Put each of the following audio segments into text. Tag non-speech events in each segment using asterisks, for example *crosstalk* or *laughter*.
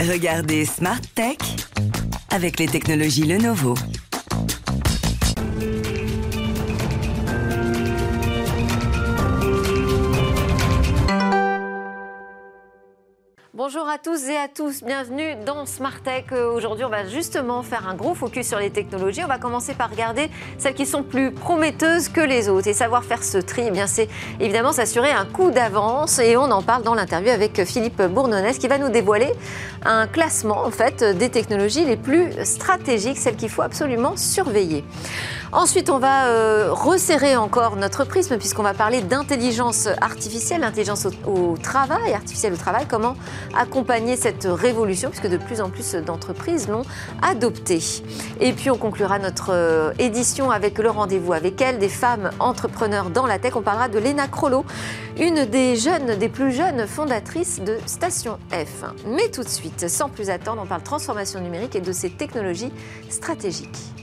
Regardez Smart Tech avec les technologies Lenovo. Bonjour à tous et à tous, bienvenue dans Smart Tech. Euh, Aujourd'hui, on va justement faire un gros focus sur les technologies. On va commencer par regarder celles qui sont plus prometteuses que les autres. Et savoir faire ce tri, eh bien, c'est évidemment s'assurer un coup d'avance. Et on en parle dans l'interview avec Philippe Bournonès qui va nous dévoiler un classement en fait des technologies les plus stratégiques, celles qu'il faut absolument surveiller. Ensuite, on va euh, resserrer encore notre prisme puisqu'on va parler d'intelligence artificielle, l'intelligence au, travail, artificielle au travail, comment accompagner cette révolution puisque de plus en plus d'entreprises l'ont adoptée. Et puis on conclura notre euh, édition avec le rendez-vous avec elle, des femmes entrepreneurs dans la tech. On parlera de Lena Crollo, une des jeunes, des plus jeunes fondatrices de Station F. Mais tout de suite, sans plus attendre, on parle transformation numérique et de ces technologies stratégiques.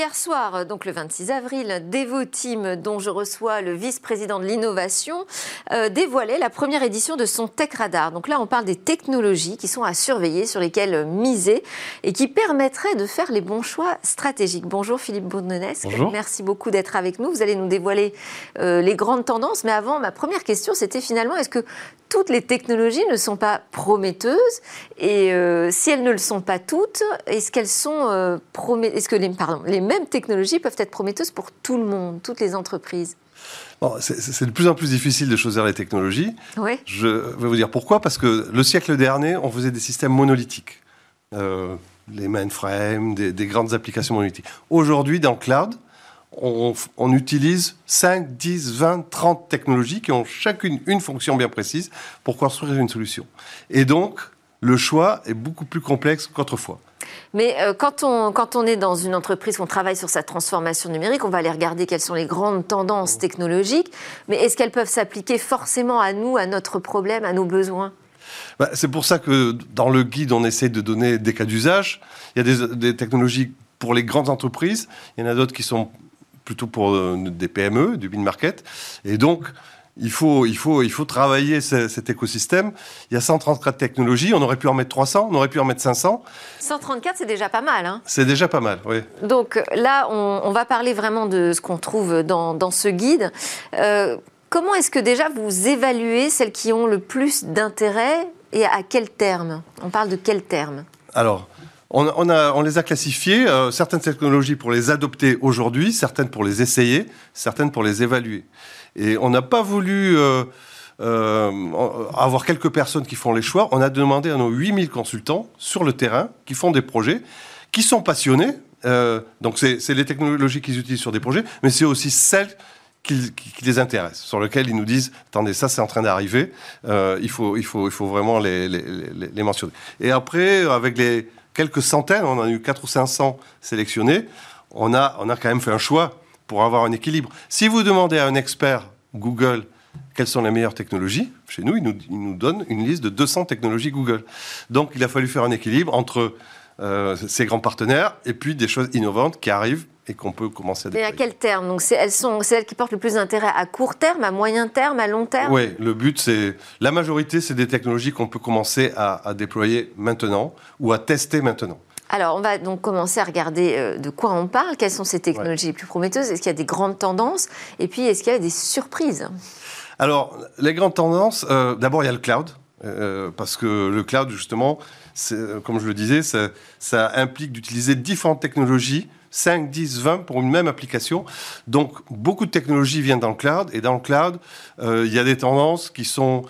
Hier soir, donc le 26 avril, Devoteam, dont je reçois le vice-président de l'innovation, euh, dévoilait la première édition de son Tech Radar. Donc là, on parle des technologies qui sont à surveiller, sur lesquelles miser et qui permettraient de faire les bons choix stratégiques. Bonjour Philippe Bournenesque. Bonjour. Merci beaucoup d'être avec nous. Vous allez nous dévoiler euh, les grandes tendances. Mais avant, ma première question, c'était finalement, est-ce que toutes les technologies ne sont pas prometteuses Et euh, si elles ne le sont pas toutes, est-ce qu'elles sont euh, Est-ce que les, pardon, les mêmes technologies peuvent être prometteuses pour tout le monde, toutes les entreprises? Bon, c'est- c'est de plus en plus difficile de choisir les technologies. Oui. Je vais vous dire pourquoi. Parce que le siècle dernier, on faisait des systèmes monolithiques. Euh, les mainframes, des, des grandes applications monolithiques. Aujourd'hui, dans le cloud, on, on utilise 5, 10, 20, 30 technologies qui ont chacune une fonction bien précise pour construire une solution. Et donc, le choix est beaucoup plus complexe qu'autrefois. Mais euh, quand, on, quand on est dans une entreprise, qu'on travaille sur sa transformation numérique, on va aller regarder quelles sont les grandes tendances technologiques. Mais est-ce qu'elles peuvent s'appliquer forcément à nous, à notre problème, à nos besoins? Bah, c'est pour ça que dans le guide, on essaie de donner des cas d'usage. Il y a des, des technologies pour les grandes entreprises, il y en a d'autres qui sont plutôt pour euh, des PME, du mid-market. Et donc, il faut, il faut, il faut travailler ce- cet écosystème. Il y a 134 technologies, on aurait pu en mettre 300, on aurait pu en mettre 500. 134, c'est déjà pas mal. Hein C'est déjà pas mal, oui. Donc là, on, on va parler vraiment de ce qu'on trouve dans, dans ce guide. Euh, comment est-ce que déjà vous évaluez celles qui ont le plus d'intérêt et à quel terme? On parle de quel terme? Alors, on, les a classifiées, euh, certaines technologies pour les adopter aujourd'hui, certaines pour les essayer, certaines pour les évaluer. Et on n'a pas voulu euh, euh, avoir quelques personnes qui font les choix. On a demandé à nos 8000 consultants sur le terrain qui font des projets, qui sont passionnés. Euh, donc, c'est les technologies qu'ils utilisent sur des projets, mais c'est aussi celles qui, les intéressent, sur lesquelles ils nous disent attendez, ça c'est en train d'arriver, il, faut, il, faut, il faut vraiment les, les mentionner. Et après, avec les quelques centaines, on en a eu 4 ou 500 sélectionnés, on a, on a quand même fait un choix pour avoir un équilibre. Si vous demandez à un expert Google quelles sont les meilleures technologies, chez nous, il nous, il nous donne une liste de 200 technologies Google. Donc il a fallu faire un équilibre entre euh, ces grands partenaires et puis des choses innovantes qui arrivent et qu'on peut commencer à Mais à déployer. quel terme Donc c'est- elles sont celles qui portent le plus d'intérêt à court terme, à moyen terme, à long terme? Oui, le but, c'est. La majorité, c'est des technologies qu'on peut commencer à, à déployer maintenant ou à tester maintenant. Alors, on va donc commencer à regarder euh, de quoi on parle, quelles sont ces technologies les plus prometteuses, est-ce qu'il y a des grandes tendances, et puis est-ce qu'il y a des surprises? Alors, les grandes tendances, euh, d'abord, il y a le cloud. Euh, parce que le cloud, justement, euh, comme je le disais, ça, implique d'utiliser différentes technologies, 5, 10, 20 pour une même application. Donc, beaucoup de technologies viennent dans le cloud. Et dans le cloud, euh, il y a des tendances qui sont,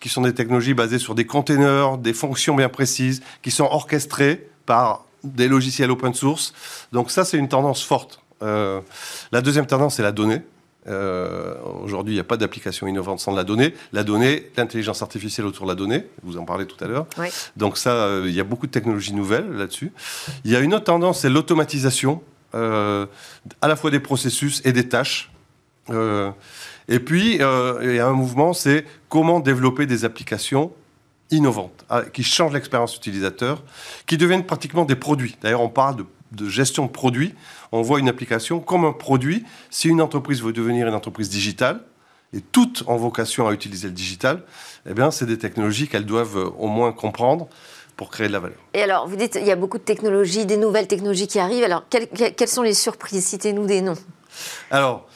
qui sont des technologies basées sur des containers, des fonctions bien précises, qui sont orchestrées par des logiciels open source. Donc ça, c'est une tendance forte. La deuxième tendance, c'est la donnée. Euh, Aujourd'hui, il n'y a pas d'application innovante sans la donnée. La donnée, l'intelligence artificielle autour de la donnée, vous en parlez tout à l'heure. Oui. Donc ça, euh, il y a beaucoup de technologies nouvelles là-dessus. Il y a une autre tendance, c'est l'automatisation, euh, à la fois des processus et des tâches. Et puis, il y a un mouvement, c'est comment développer des applications innovantes, ah, qui changent l'expérience utilisateur, qui deviennent pratiquement des produits. D'ailleurs, on parle de, de gestion de produits. On voit une application comme un produit. Si une entreprise veut devenir une entreprise digitale, et toutes ont vocation à utiliser le digital, eh bien, c'est des technologies qu'elles doivent euh, au moins comprendre pour créer de la valeur. Et alors, vous dites, il y a beaucoup de technologies, des nouvelles technologies qui arrivent. Alors, quelles, quelles sont les surprises? Citez-nous des noms. Alors,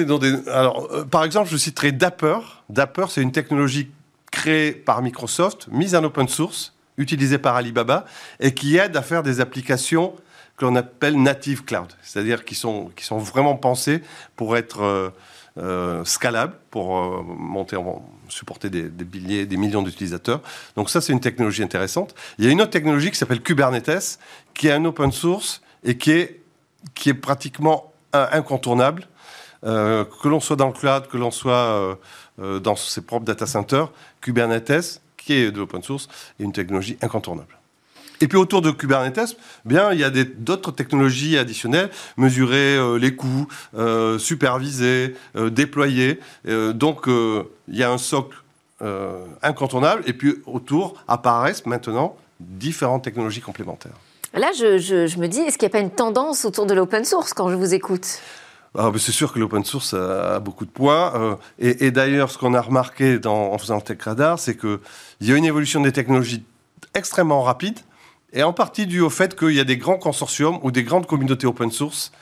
dans des... alors euh, par exemple, je citerai Dapper. Dapper, c'est une technologie créée par Microsoft, mise en open source, utilisée par Alibaba, et qui aide à faire des applications que l'on appelle native cloud, c'est-à-dire qui sont, qui sont vraiment pensées pour être euh, euh, scalables, pour monter en, supporter des, des, des millions d'utilisateurs. Donc ça, c'est une technologie intéressante. Il y a une autre technologie qui s'appelle Kubernetes, qui est un open source et qui est, qui est pratiquement incontournable euh, que l'on soit dans le cloud, que l'on soit euh, euh, dans ses propres data centers, Kubernetes, qui est de l'open source, est une technologie incontournable. Et puis autour de Kubernetes, bien, il y a d'autres technologies additionnelles, mesurer les coûts, superviser, déployer. donc il y a un socle incontournable. Et puis autour apparaissent maintenant différentes technologies complémentaires. Là, je, je me dis, est-ce qu'il n'y a pas une tendance autour de l'open source quand je vous écoute? Ah, c'est sûr que l'open source a, beaucoup de poids. Euh, et, d'ailleurs, ce qu'on a remarqué dans, en faisant le Tech Radar, c'est qu'il y a une évolution des technologies extrêmement rapide, et en partie due au fait qu'il y a des grands consortiums ou des grandes communautés open source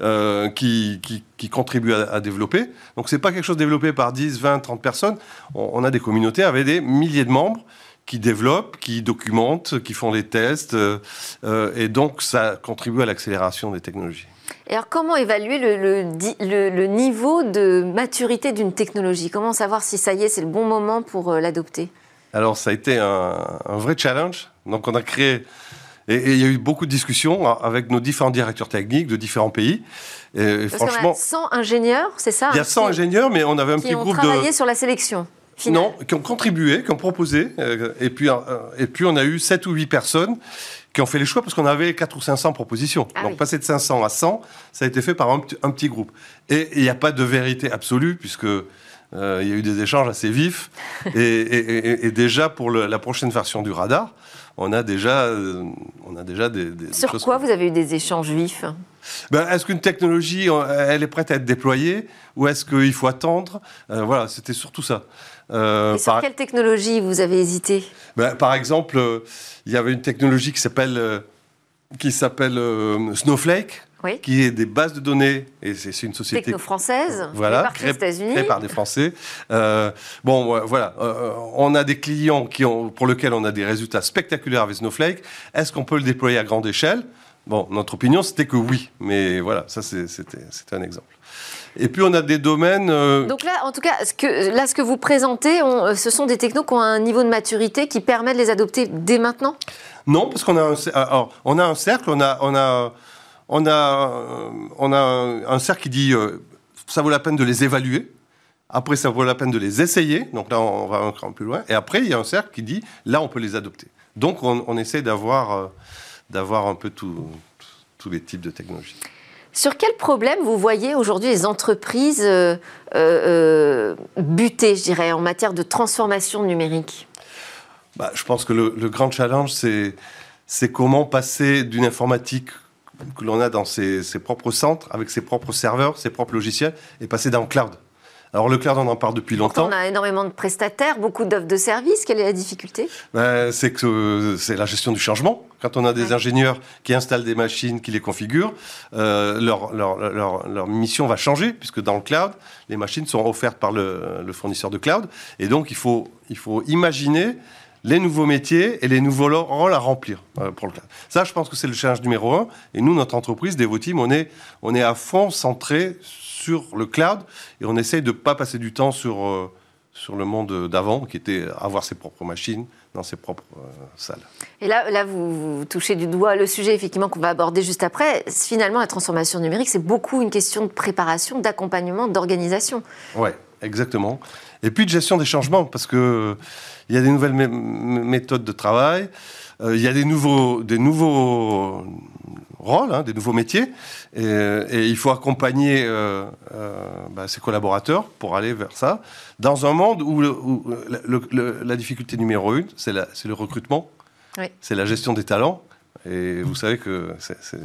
euh, qui, qui, contribuent à, développer. Donc, ce n'est pas quelque chose développé par 10, 20, 30 personnes. On, a des communautés avec des milliers de membres qui développent, qui documentent, qui font des tests. Euh, et donc, ça contribue à l'accélération des technologies alors, comment évaluer le, niveau de maturité d'une technologie? Comment savoir si ça y est, c'est le bon moment pour euh, l'adopter? Alors, ça a été un, vrai challenge. Donc, on a créé. Et, il y a eu beaucoup de discussions avec nos différents directeurs techniques de différents pays. Et, franchement. 100 ingénieurs, c'est ça Il y a 100 ingénieurs, mais on avait un petit groupe de. Qui ont travaillé sur la sélection non, qui ont contribué, qui ont proposé. Euh, et, puis, euh, et puis, on a eu 7 ou 8 personnes qui ont fait les choix parce qu'on avait 4 ou 500 propositions. Ah Donc passer de 500 à 100, ça a été fait par un, petit groupe. Et il n'y a pas de vérité absolue puisque euh, il y a eu des échanges assez vifs. *laughs* et, déjà pour la prochaine version du radar, on a déjà, euh, on a déjà des, Sur quoi vous avez eu des échanges vifs ben, Est-ce qu'une technologie, elle est prête à être déployée ou est-ce qu'il faut attendre? Euh, Voilà, c'était surtout ça. Euh, Et sur quelle technologie vous avez hésité? Ben, Par exemple, il y avait une technologie qui s'appelle qui s'appelle Snowflake. Qui est des bases de données, et c'est une société techno-française, voilà, par les États-Unis, créée par des Français. Euh, bon, voilà, euh, on a des clients qui ont, pour lesquels on a des résultats spectaculaires avec Snowflake. Est-ce qu'on peut le déployer à grande échelle? Bon, notre opinion, c'était que oui, mais voilà, ça c'était un exemple. Et puis on a des domaines. Euh, Donc là, en tout cas, ce que, là, ce que vous présentez, ce sont des technos qui ont un niveau de maturité qui permet de les adopter dès maintenant? Non, parce qu'on a, un, on a un cercle, on a, on a, on a, on a un cercle qui dit euh, ça vaut la peine de les évaluer. Après, ça vaut la peine de les essayer. Donc là, on va un cran plus loin. Et après, il y a un cercle qui dit là, on peut les adopter. Donc on, on essaie d'avoir, euh, d'avoir un peu tous les types de technologies. Sur quel problème vous voyez aujourd'hui les entreprises euh, euh, butées, je dirais, en matière de transformation numérique? Bah, Je pense que le, grand challenge, c'est comment passer d'une informatique que l'on a dans ses, ses, propres centres, avec ses propres serveurs, ses propres logiciels, et passer dans le cloud. Alors le cloud, on en parle depuis longtemps. On a énormément de prestataires, beaucoup d'offres de services. Quelle est la difficulté? Ben, C'est que euh, c'est la gestion du changement. Quand on a des ingénieurs qui installent des machines, qui les configurent, euh, leur, leur, leur, leur, mission va changer, puisque dans le cloud, les machines sont offertes par le, le fournisseur de cloud. Et donc, il faut, il faut imaginer les nouveaux métiers et les nouveaux rôles à remplir euh, pour le cloud. Ça, je pense que c'est le challenge numéro un. Et nous, notre entreprise, Devoteam, on est, on est à fond centré sur le cloud et on essaye de ne pas passer du temps sur, euh, sur le monde d'avant, qui était avoir ses propres machines dans ses propres euh, salles. Et là, là vous, touchez du doigt le sujet effectivement qu'on va aborder juste après. Finalement, la transformation numérique, c'est beaucoup une question de préparation, d'accompagnement, d'organisation. Oui, exactement. Et puis de gestion des changements, parce qu'il il y a des nouvelles méthodes de travail. Euh, il y a des nouveaux, des nouveaux rôles, hein, des nouveaux métiers, et, il faut accompagner euh, euh, bah, ses collaborateurs pour aller vers ça, dans un monde où, la difficulté numéro une, c'est le recrutement, c'est la gestion des talents, et vous savez que c'est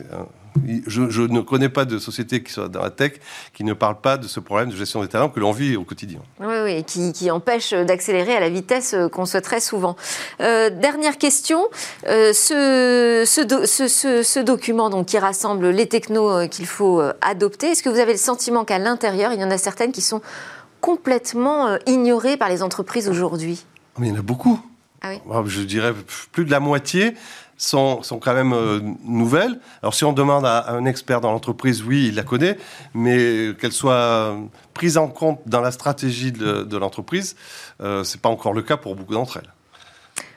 Je, ne connais pas de société qui soit dans la tech qui ne parle pas de ce problème de gestion des talents que l'on vit au quotidien. Oui, oui, qui, qui empêche d'accélérer à la vitesse qu'on souhaiterait souvent. Euh, dernière question. Euh, ce, ce, document donc, qui rassemble les technos euh, qu'il faut adopter, est-ce que vous avez le sentiment qu'à l'intérieur, il y en a certaines qui sont complètement ignorées par les entreprises aujourd'hui? Il y en a beaucoup. Ah oui. Je dirais plus de la moitié sont, sont quand même euh, nouvelles. Alors si on demande à, un expert dans l'entreprise, oui, il la connaît, mais qu'elle soit prise en compte dans la stratégie de, l'entreprise, euh, ce n'est pas encore le cas pour beaucoup d'entre elles.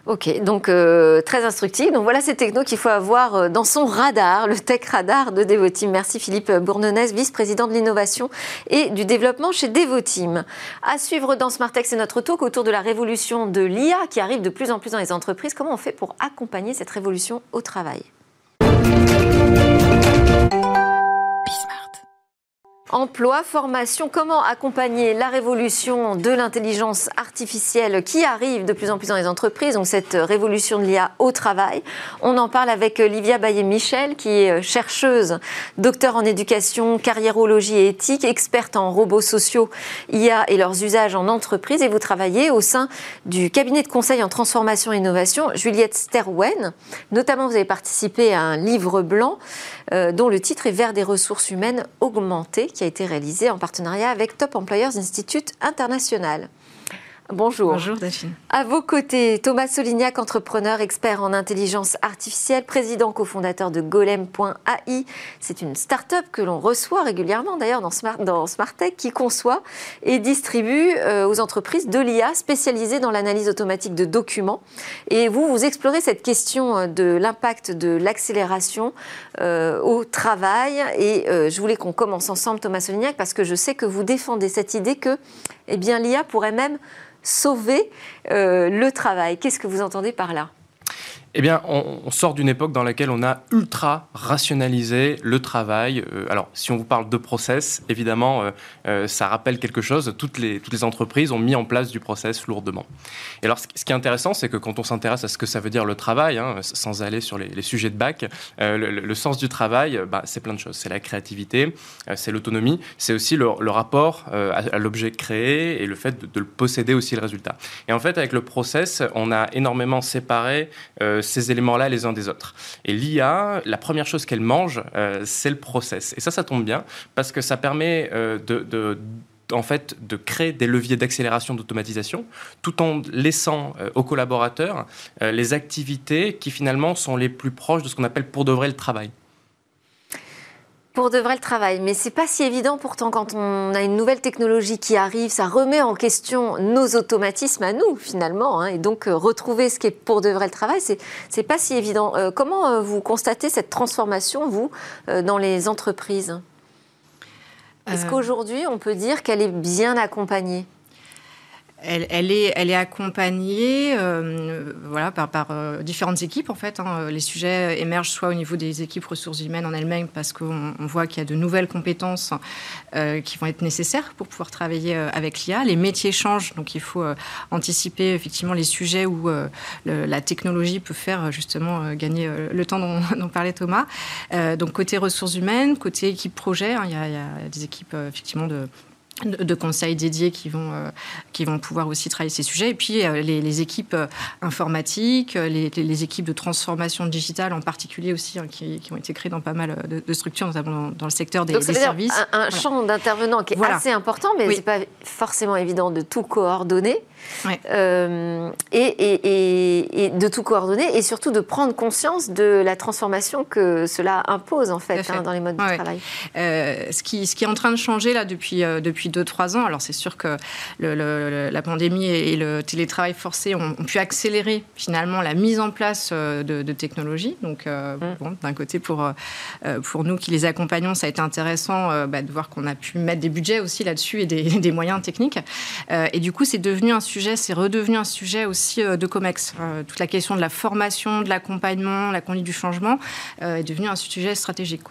Ok, donc euh, très instructif. Donc voilà ces technos qu'il faut avoir euh, dans son radar, le tech radar de Devoteam. Merci Philippe Bournonès, vice-président de l'innovation et du développement chez Devoteam. À suivre dans Smartex, c'est notre talk autour de la révolution de l'IA qui arrive de plus en plus dans les entreprises. Comment on fait pour accompagner cette révolution au travail? Emploi, formation, comment accompagner la révolution de l'intelligence artificielle qui arrive de plus en plus dans les entreprises, donc cette révolution de l'IA au travail. On en parle avec Livia Baillet-Michel, qui est chercheuse, docteur en éducation, carriérologie et éthique, experte en robots sociaux, IA et leurs usages en entreprise. Et vous travaillez au sein du cabinet de conseil en transformation et innovation, Juliette Sterwen. Notamment, vous avez participé à un livre blanc euh, dont le titre est Vers des ressources humaines augmentées qui a été réalisé en partenariat avec Top Employers Institute International. Bonjour. Bonjour Daphine. À vos côtés, Thomas Solignac, entrepreneur, expert en intelligence artificielle, président cofondateur de Golem.ai. C'est une start-up que l'on reçoit régulièrement d'ailleurs dans, Smart, dans Smartech qui conçoit et distribue euh, aux entreprises de l'IA spécialisée dans l'analyse automatique de documents. Et vous, vous explorez cette question euh, de l'impact de l'accélération euh, au travail. Et je voulais qu'on commence ensemble, Thomas Solignac, parce que je sais que vous défendez cette idée que eh bien, l'IA pourrait même sauver euh, le travail. Qu'est-ce que vous entendez par là? Eh bien, on, sort d'une époque dans laquelle on a ultra rationalisé le travail. Euh, alors, si on vous parle de process, évidemment, euh, euh, ça rappelle quelque chose. Toutes les, entreprises ont mis en place du process lourdement. Et alors, ce, qui est intéressant, c'est que quand on s'intéresse à ce que ça veut dire le travail, hein, sans aller sur les, sujets de bac, le, sens du travail, bah, c'est plein de choses. C'est la créativité, c'est l'autonomie, c'est aussi le, rapport à, l'objet créé et le fait de, posséder aussi le résultat. Et en fait, avec le process, on a énormément séparé ces éléments-là les uns des autres. Et l'IA, la première chose qu'elle mange, euh, c'est le process. Et ça, ça tombe bien parce que ça permet euh, de, en fait, de créer des leviers d'accélération d'automatisation, tout en laissant euh, aux collaborateurs les activités qui finalement sont les plus proches de ce qu'on appelle pour de vrai le travail pour de vrai le travail. Mais c'est pas si évident pourtant quand on a une nouvelle technologie qui arrive, ça remet en question nos automatismes à nous finalement. Hein. et donc euh, retrouver ce qui est pour de vrai le travail, c'est c'est pas si évident. Euh, comment euh, vous constatez cette transformation vous dans les entreprises? Est-ce qu'aujourd'hui on peut dire qu'elle est bien accompagnée? Elle, est, accompagnée euh, voilà, par, euh, différentes équipes, en fait. Hein. Les sujets émergent soit au niveau des équipes ressources humaines en elles-mêmes, parce qu'on voit qu'il y a de nouvelles compétences euh, qui vont être nécessaires pour pouvoir travailler avec l'IA. Les métiers changent, donc il faut anticiper effectivement les sujets où la technologie peut faire justement gagner le temps dont, *laughs* parlait Thomas. donc côté ressources humaines, côté équipe projet, hein, il y, a des équipes effectivement de de, conseils dédiés qui vont, euh, qui vont pouvoir aussi travailler ces sujets. Et puis euh, les, équipes euh, informatiques, les, équipes de transformation digitale en particulier aussi, hein, qui, ont été créées dans pas mal de, structures, notamment dans, le secteur des, Donc, des services. Un, un champ d'intervenants qui est assez important, mais ce n'est pas forcément évident de tout coordonner. Euh, et, de tout coordonner et surtout de prendre conscience de la transformation que cela impose en fait, hein, dans les modes de travail. Euh, ce, qui, ce qui est en train de changer là depuis 2-3 euh, depuis ans, alors c'est sûr que la pandémie et le télétravail forcé ont, pu accélérer finalement la mise en place de, technologies. Donc mm. bon, d'un côté pour, pour nous qui les accompagnons, ça a été intéressant bah, de voir qu'on a pu mettre des budgets aussi là-dessus et des, *laughs* des moyens techniques. et du coup, c'est devenu un sujet c'est redevenu un sujet aussi euh, de COMEX. Euh, toute la question de la formation, de l'accompagnement, la conduite du changement euh, est devenue un sujet stratégique.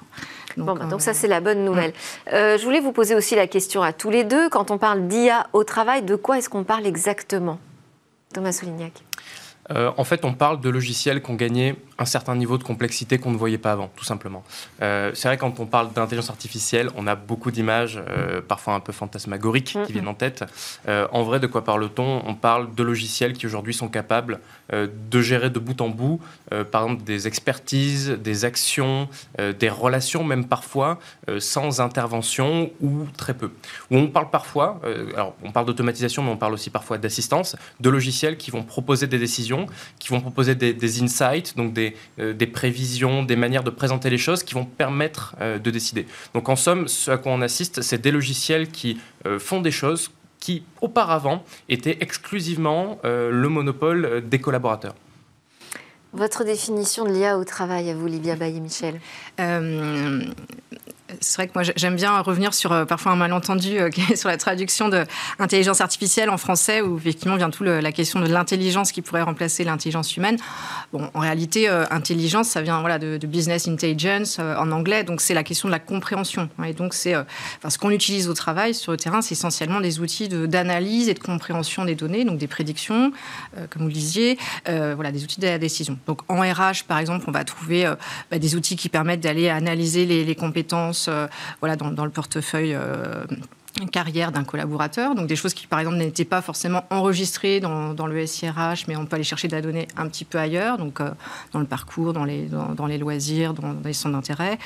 Donc, bon, bah, donc ça, c'est la bonne nouvelle. je voulais vous poser aussi la question à tous les deux. Quand on parle d'IA au travail, de quoi est-ce qu'on parle exactement? Thomas Solignac euh, en fait, on parle de logiciels qui ont gagné un certain niveau de complexité qu'on ne voyait pas avant, tout simplement. Euh, c'est vrai, quand on parle d'intelligence artificielle, on a beaucoup d'images, euh, parfois un peu fantasmagoriques, qui viennent en tête. en vrai, de quoi parle-t-on? On parle de logiciels qui aujourd'hui sont capables de gérer de bout en bout, par exemple, des expertises, des actions, des relations, même parfois, sans intervention ou très peu. Où on parle parfois, alors on parle d'automatisation, mais on parle aussi parfois d'assistance, de logiciels qui vont proposer des décisions qui vont proposer des, insights, donc euh, des, prévisions, des manières de présenter les choses qui vont permettre euh, de décider. Donc en somme, ce à quoi on assiste, c'est des logiciels qui euh, font des choses qui auparavant étaient exclusivement le monopole des collaborateurs. Votre définition de l'IA au travail, à vous, Livia Baye-Michel c'est vrai que moi j'aime bien revenir sur euh, parfois un malentendu euh, *laughs* sur la traduction de intelligence artificielle en français où effectivement vient tout la question de l'intelligence qui pourrait remplacer l'intelligence humaine. Bon, en réalité, euh, intelligence, ça vient voilà de, business intelligence en anglais, donc c'est la question de la compréhension. et donc c'est ce qu'on utilise au travail sur le terrain, c'est essentiellement des outils d'analyse et de compréhension des données, donc des prédictions, comme vous le disiez, voilà des outils de la décision. Donc en RH par exemple, on va trouver bah, des outils qui permettent d'aller analyser les compétences euh, voilà, dans, le portefeuille euh, carrière d'un collaborateur, donc des choses qui par exemple n'étaient pas forcément enregistrées dans, le SIRH, mais on peut aller chercher de la donnée un petit peu ailleurs, donc euh, dans le parcours, dans les, dans, les loisirs, dans, les centres d'intérêt.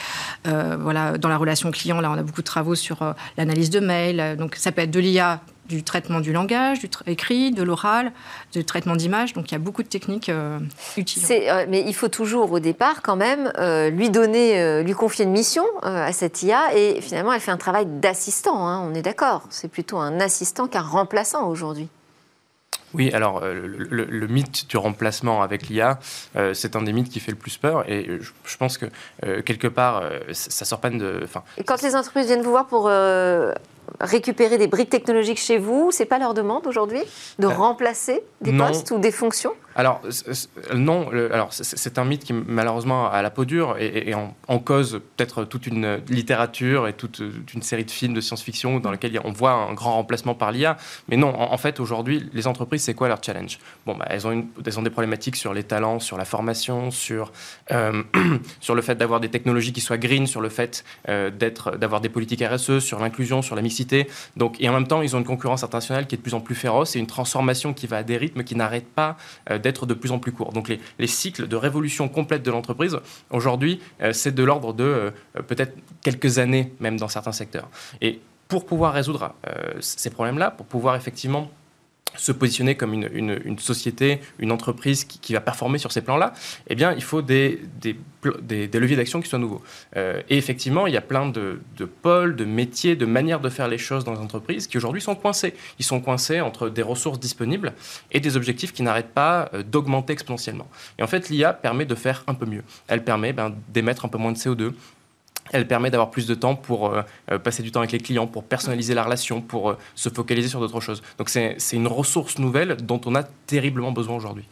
voilà, dans la relation client, là on a beaucoup de travaux sur l'analyse de mails, donc ça peut être de l'IA du traitement du langage, du écrit, de l'oral, du traitement d'images. Donc il y a beaucoup de techniques euh, utiles. Euh, mais il faut toujours au départ quand même euh, lui donner, lui confier une mission à cette IA et finalement elle fait un travail d'assistant. Hein, on est d'accord. C'est plutôt un assistant qu'un remplaçant aujourd'hui. Oui, alors le, mythe du remplacement avec l'IA, c'est un des mythes qui fait le plus peur. Et je, pense que quelque part, ça sort pas de. Et quand les entreprises viennent vous voir pour récupérer des briques technologiques chez vous, c'est pas leur demande aujourd'hui de euh, remplacer des postes ou des fonctions? Alors, non, alors c'est un mythe qui malheureusement a la peau dure et, en, cause peut-être toute une littérature et toute, une série de films de science-fiction dans lesquels on voit un grand remplacement par l'IA. Mais non, en, fait, aujourd'hui, les entreprises, c'est quoi leur challenge? Bon, bah, elles, ont une, elles ont des problématiques sur les talents, sur la formation, sur, euh, *clears throat* sur le fait d'avoir des technologies qui soient green, sur le fait euh, d'être, d'avoir des politiques RSE, sur l'inclusion, sur la mixité. Donc, et en même temps, ils ont une concurrence internationale qui est de plus en plus féroce et une transformation qui va à des rythmes qui n'arrêtent pas euh, d'être de plus en plus court. Donc les, cycles de révolution complète de l'entreprise, aujourd'hui, euh, c'est de l'ordre de euh, peut-être quelques années, même dans certains secteurs. Et pour pouvoir résoudre ces problèmes-là, pour pouvoir effectivement se positionner comme une, société, une entreprise qui, va performer sur ces plans-là, eh bien, il faut des, leviers d'action qui soient nouveaux. Euh, et effectivement, il y a plein de, pôles, de métiers, de manières de faire les choses dans les entreprises qui aujourd'hui sont coincés. Ils sont coincés entre des ressources disponibles et des objectifs qui n'arrêtent pas euh, d'augmenter exponentiellement. Et en fait, l'IA permet de faire un peu mieux. Elle permet ben, d'émettre un peu moins de CO2, elle permet d'avoir plus de temps pour euh, euh, passer du temps avec les clients, pour personnaliser la relation, pour euh, se focaliser sur d'autres choses. Donc c'est une ressource nouvelle dont on a terriblement besoin aujourd'hui.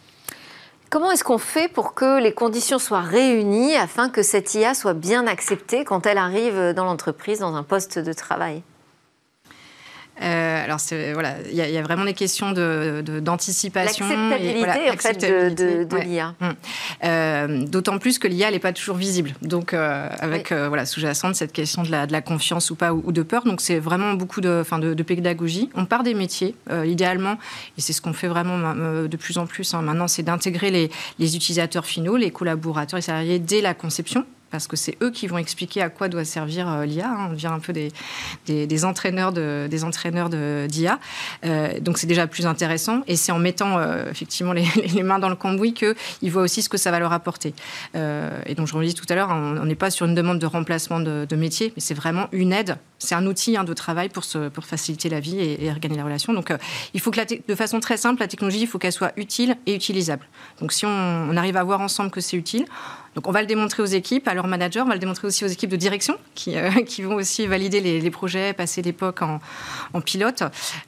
Comment est-ce qu'on fait pour que les conditions soient réunies afin que cette IA soit bien acceptée quand elle arrive dans l'entreprise, dans un poste de travail? Euh, alors voilà, il y, a vraiment des questions d'anticipation. De, L'acceptabilité en fait de, l'IA. Hum. Euh, d'autant plus que l'IA n'est pas toujours visible. Donc euh, avec voilà sous-jacente cette question de la, confiance ou pas ou, de peur. Donc c'est vraiment beaucoup de, de, pédagogie. On part des métiers idéalement et c'est ce qu'on fait vraiment de plus en plus hein. maintenant, c'est d'intégrer les, les utilisateurs finaux, les collaborateurs et salariés dès la conception parce que c'est eux qui vont expliquer à quoi doit servir euh, l'IA. On devient un peu des, des, entraîneurs de, des entraîneurs d'IA. Euh, donc c'est déjà plus intéressant. Et c'est en mettant euh, effectivement les, *laughs* mains dans le cambouis qu'ils voient aussi ce que ça va leur apporter. et donc je vous le dis tout à l'heure, on n'est pas sur une demande de remplacement de, métier, mais c'est vraiment une aide. C'est un outil hein, de travail pour, faciliter la vie et, et regagner la relation. Donc il faut que de façon très simple, la technologie, il faut qu'elle soit utile et utilisable. Donc si on arrive à voir ensemble que c'est utile, donc on va le démontrer aux équipes, à leurs managers, on va le démontrer aussi aux équipes de direction qui, euh, *laughs* qui vont aussi valider les, projets, passer l'époque en, en, pilote.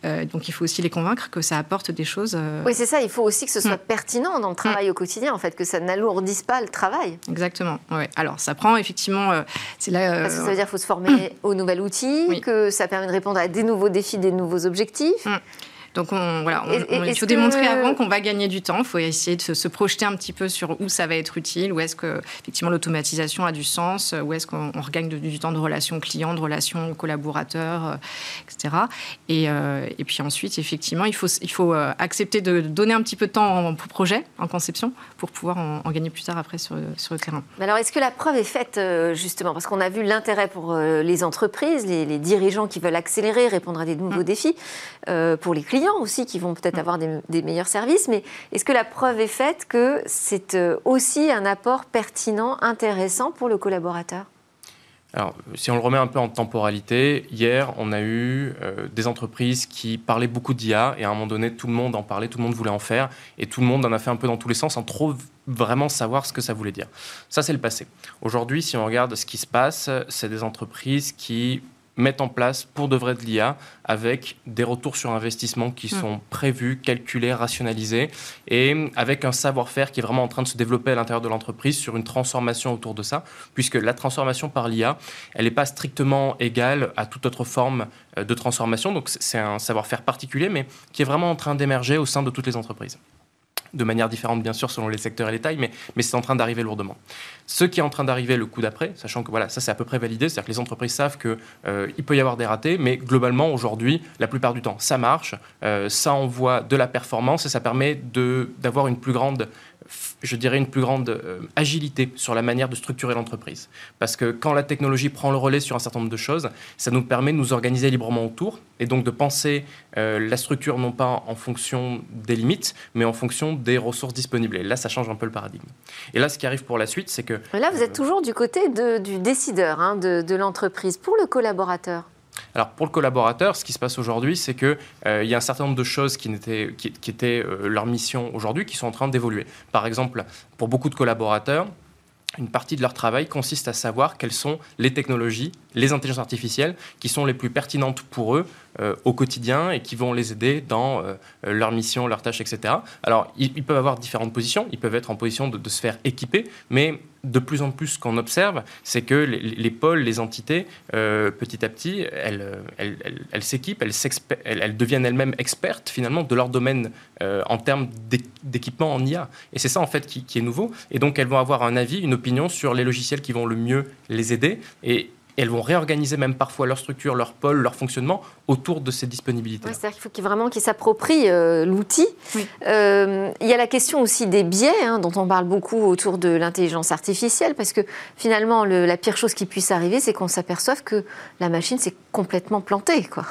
Euh, donc il faut aussi les convaincre que ça apporte des choses. Euh, oui, c'est ça, il faut aussi que ce soit mm. pertinent dans le travail mm. au quotidien, en fait, que ça n'alourdisse pas le travail. Exactement, ouais. Alors ça prend effectivement... c'est là, Parce que ça veut dire qu'il faut se former *coughs* au nouvel outil, que ça permet de répondre à des nouveaux défis, des nouveaux objectifs. Mm. Donc on, voilà, il faut démontrer avant qu'on va gagner du temps. Il faut essayer de se, projeter un petit peu sur où ça va être utile, où est-ce que effectivement l'automatisation a du sens, où est-ce qu'on regagne du temps de relation client, de relation collaborateur, etc. Et, et, puis ensuite, effectivement, il faut, il faut accepter de donner un petit peu de temps en projet, en conception, pour pouvoir en, gagner plus tard après sur, sur le terrain. Mais alors, est-ce que la preuve est faite justement? Parce qu'on a vu l'intérêt pour les entreprises, les, les, dirigeants qui veulent accélérer, répondre à des nouveaux mmh. défis, pour les clients aussi qui vont peut-être mmh. avoir des, meilleurs services, mais est-ce que la preuve est faite que c'est euh, aussi un apport pertinent, intéressant pour le collaborateur? Alors, si on le remet un peu en temporalité, hier, on a eu euh, des entreprises qui parlaient beaucoup d'IA et à un moment donné, tout le monde en parlait, tout le monde voulait en faire et tout le monde en a fait un peu dans tous les sens sans trop vraiment savoir ce que ça voulait dire. Ça, c'est le passé. Aujourd'hui, si on regarde ce qui se passe, c'est des entreprises qui mettent en place pour de vrai de l'IA avec des retours sur investissement qui mm. sont prévus, calculés, rationalisés et avec un savoir-faire qui est vraiment en train de se développer à l'intérieur de l'entreprise sur une transformation autour de ça, puisque la transformation par l'IA, elle n'est pas strictement égale à toute autre forme euh, de transformation. Donc c'est un savoir-faire particulier, mais qui est vraiment en train d'émerger au sein de toutes les entreprises de manière différente bien sûr selon les secteurs et les tailles, mais, c'est en train d'arriver lourdement. Ce qui est en train d'arriver le coup d'après, sachant que voilà, ça c'est à peu près validé, c'est-à-dire que les entreprises savent qu'il euh, peut y avoir des ratés, mais globalement aujourd'hui, la plupart du temps, ça marche, euh, ça envoie de la performance et ça permet d'avoir une plus grande je dirais, une plus grande euh, agilité sur la manière de structurer l'entreprise. Parce que quand la technologie prend le relais sur un certain nombre de choses, ça nous permet de nous organiser librement autour et donc de penser euh, la structure non pas en fonction des limites, mais en fonction des ressources disponibles. Et là, ça change un peu le paradigme. Et là, ce qui arrive pour la suite, c'est que... Là, vous êtes euh, toujours du côté du décideur hein, de l'entreprise. Pour le collaborateur alors pour le collaborateur, ce qui se passe aujourd'hui, c'est qu'il euh, y a un certain nombre de choses qui, étaient, euh, leur mission aujourd'hui qui sont en train d'évoluer. Par exemple, pour beaucoup de collaborateurs, une partie de leur travail consiste à savoir quelles sont les technologies, les intelligences artificielles qui sont les plus pertinentes pour eux au quotidien et qui vont les aider dans euh, leur mission, leurs tâches, etc. Alors, ils, peuvent avoir différentes positions. Ils peuvent être en position de, se faire équiper, mais de plus en plus, ce qu'on observe, c'est que les, pôles, les entités, euh, petit à petit, elles, elles, s'équipent, elles, deviennent elles-mêmes expertes finalement de leur domaine en termes d'équipement en IA. Et c'est ça en fait qui, qui, est nouveau. Et donc elles vont avoir un avis, une opinion sur les logiciels qui vont le mieux les aider. Et elles vont réorganiser même parfois leur structure, leur pôle, leur fonctionnement autour de ces disponibilités. C'est-à-dire qu'il faut vraiment qu'ils s'approprient euh, l'outil. Euh, il y a la question aussi des biais, hein, dont on parle beaucoup autour de l'intelligence artificielle, parce que finalement, la pire chose qui puisse arriver, c'est qu'on s'aperçoive que la machine s'est complètement plantée. Quoi.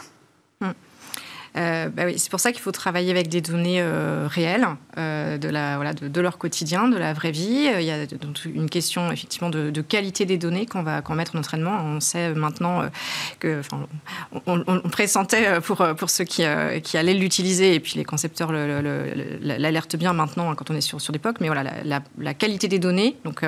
Euh, bah c'est pour ça qu'il faut travailler avec des données euh, réelles euh, de, la, voilà, de, leur quotidien, de la vraie vie. Il y a une question effectivement de, qualité des données qu'on va, mettre en entraînement. On sait maintenant que, on, on, pressentait pour, pour ceux qui, qui allaient l'utiliser et puis les concepteurs l'alertent bien maintenant hein, quand on est sur, sur des mais voilà, la, qualité des données. Donc,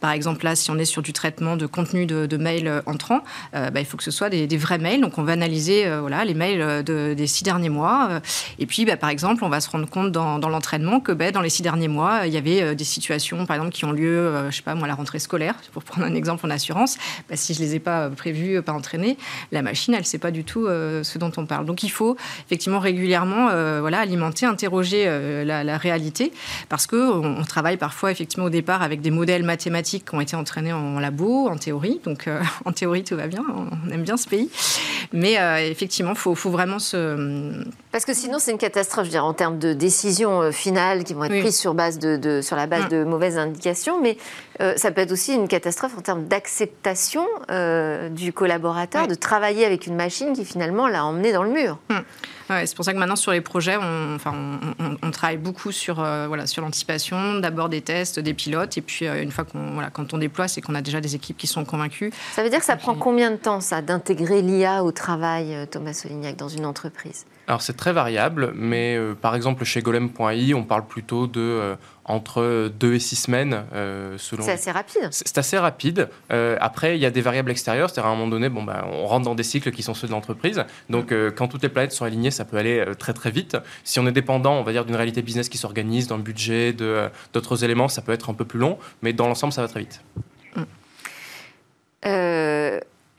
par exemple, là, si on est sur du traitement de contenu de, mails entrants, bah, il faut que ce soit des, vrais mails. Donc, on va analyser voilà, les mails de, des derniers mois. Euh, et puis, bah, par exemple, on va se rendre compte dans, l'entraînement que bah, dans les six derniers mois, il y avait euh, des situations, par exemple, qui ont lieu, euh, je sais pas, moi, à la rentrée scolaire, pour prendre un exemple en assurance. Bah, si je les ai pas prévus, pas entraînés, la machine, elle sait pas du tout ce dont on parle. Donc, il faut effectivement régulièrement, voilà, alimenter, interroger la, réalité, parce que on, travaille parfois effectivement au départ avec des modèles mathématiques qui ont été entraînés en labo, en théorie. Donc, *laughs* en théorie, tout va bien. On aime bien ce pays, mais effectivement, faut, faut vraiment se parce que sinon, c'est une catastrophe, je dirais, en termes de décisions euh, finales qui vont être prises sur, base de, sur la base mm. de mauvaises indications, mais euh, ça peut être aussi une catastrophe en termes d'acceptation euh, du collaborateur de travailler avec une machine qui finalement l'a emmené dans le mur. C'est pour ça que maintenant sur les projets, on, enfin, on, travaille beaucoup sur, euh, voilà, sur l'anticipation, d'abord des tests, des pilotes, et puis euh, une fois qu'on, voilà, quand on déploie, c'est qu'on a déjà des équipes qui sont convaincues. Ça veut dire que ça prend combien de temps, ça, d'intégrer l'IA au travail, euh, Thomas Solignac, dans une entreprise? Alors c'est très variable, mais par exemple chez golem.ai, on parle plutôt de entre deux et six semaines euh, selon. C'est assez rapide. C'est assez rapide. Euh, après, il y a des variables extérieures, c'est-à-dire à un moment donné, bon, bah, on rentre dans des cycles qui sont ceux de l'entreprise. Donc, euh, quand toutes les planètes sont alignées, ça peut aller très très vite. Si on est dépendant, on va dire d'une réalité business qui s'organise, d'un budget, d'autres éléments, ça peut être un peu plus long, mais dans l'ensemble, ça va très vite.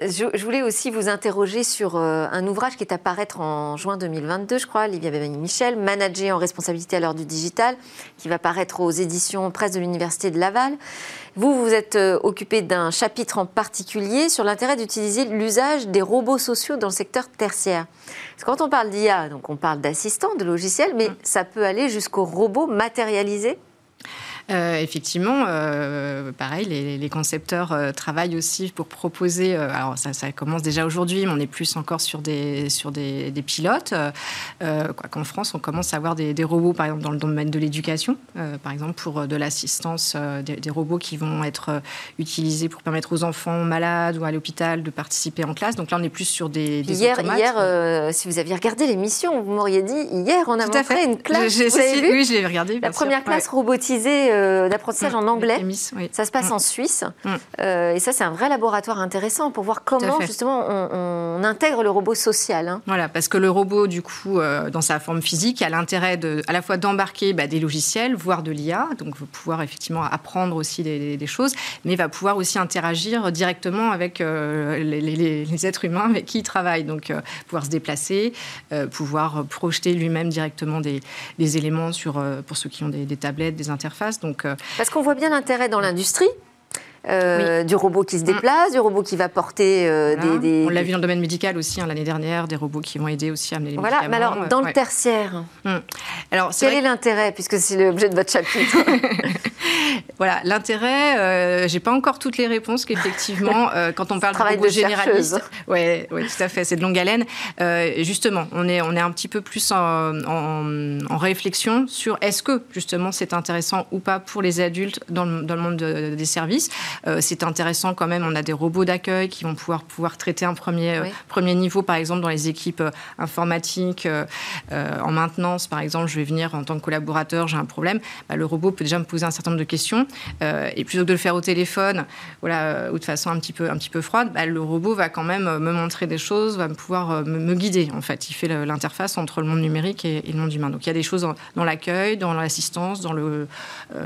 Je, voulais aussi vous interroger sur euh, un ouvrage qui est à paraître en juin 2022, je crois, Livia Bébani-Michel, Manager en responsabilité à l'heure du digital, qui va paraître aux éditions presse de l'Université de Laval. Vous, vous êtes euh, occupé d'un chapitre en particulier sur l'intérêt d'utiliser l'usage des robots sociaux dans le secteur tertiaire. Parce que quand on parle d'IA, donc on parle d'assistants, de logiciels, mais mm. ça peut aller jusqu'aux robots matérialisés? Euh, effectivement, euh, pareil, les, concepteurs euh, travaillent aussi pour proposer. alors, ça, commence déjà aujourd'hui, mais on est plus encore sur des, sur des, pilotes. qu'en France, on commence à avoir des, robots, par exemple, dans le domaine de l'éducation, par exemple, pour de l'assistance, des, robots qui vont être utilisés pour permettre aux enfants malades ou à l'hôpital de participer en classe. Donc là, on est plus sur des. hier, hier si vous aviez regardé l'émission, vous m'auriez dit hier, on a montré une classe. vous avez vu oui, je l'ai regardé. La première classe robotisée euh, d'apprentissage en anglais. Ça se passe mm. en Suisse. Mm. Euh, et ça, c'est un vrai laboratoire intéressant pour voir comment, justement, on, intègre le robot social. Hein. Voilà, parce que le robot, du coup, euh, dans sa forme physique, a l'intérêt de, à la fois d'embarquer bah, des logiciels, voire de l'IA, donc va pouvoir effectivement apprendre aussi des, choses, mais va pouvoir aussi interagir directement avec les, êtres humains avec qui il travaille. Donc, pouvoir se déplacer, pouvoir projeter lui-même directement des, éléments sur, pour ceux qui ont des, des tablettes, des interfaces. Donc, parce qu'on voit bien l'intérêt dans l'industrie. Euh, du robot qui se déplace, du robot qui va porter euh, des, On l'a vu dans le domaine médical aussi hein, l'année dernière, des robots qui vont aider aussi à amener les voilà, médicaments. Mais alors, dans le tertiaire, hmm. alors, quel est l'intérêt, puisque c'est l'objet de votre chapitre *laughs* Voilà, l'intérêt, euh, j'ai pas encore toutes les réponses qu'effectivement, *laughs* euh, quand on parle de robots généralistes, *laughs* oui, ouais, tout à fait, c'est de longue haleine. justement, on est, on est un petit peu plus en, en, réflexion sur est-ce que justement c'est intéressant ou pas pour les adultes dans le, dans le monde des services. Euh, c'est intéressant quand même. On a des robots d'accueil qui vont pouvoir, pouvoir traiter un premier, euh, premier niveau, par exemple, dans les équipes euh, informatiques, en maintenance, par exemple. Je vais venir en tant que collaborateur, j'ai un problème. Bah, le robot peut déjà me poser un certain nombre de questions. et plutôt que de le faire au téléphone voilà, ou de façon un petit peu, un petit peu froide, bah, le robot va quand même me montrer des choses, va me pouvoir me, guider, en fait. Il fait l'interface entre le monde numérique et, le monde humain. Donc il y a des choses dans, l'accueil, dans l'assistance, dans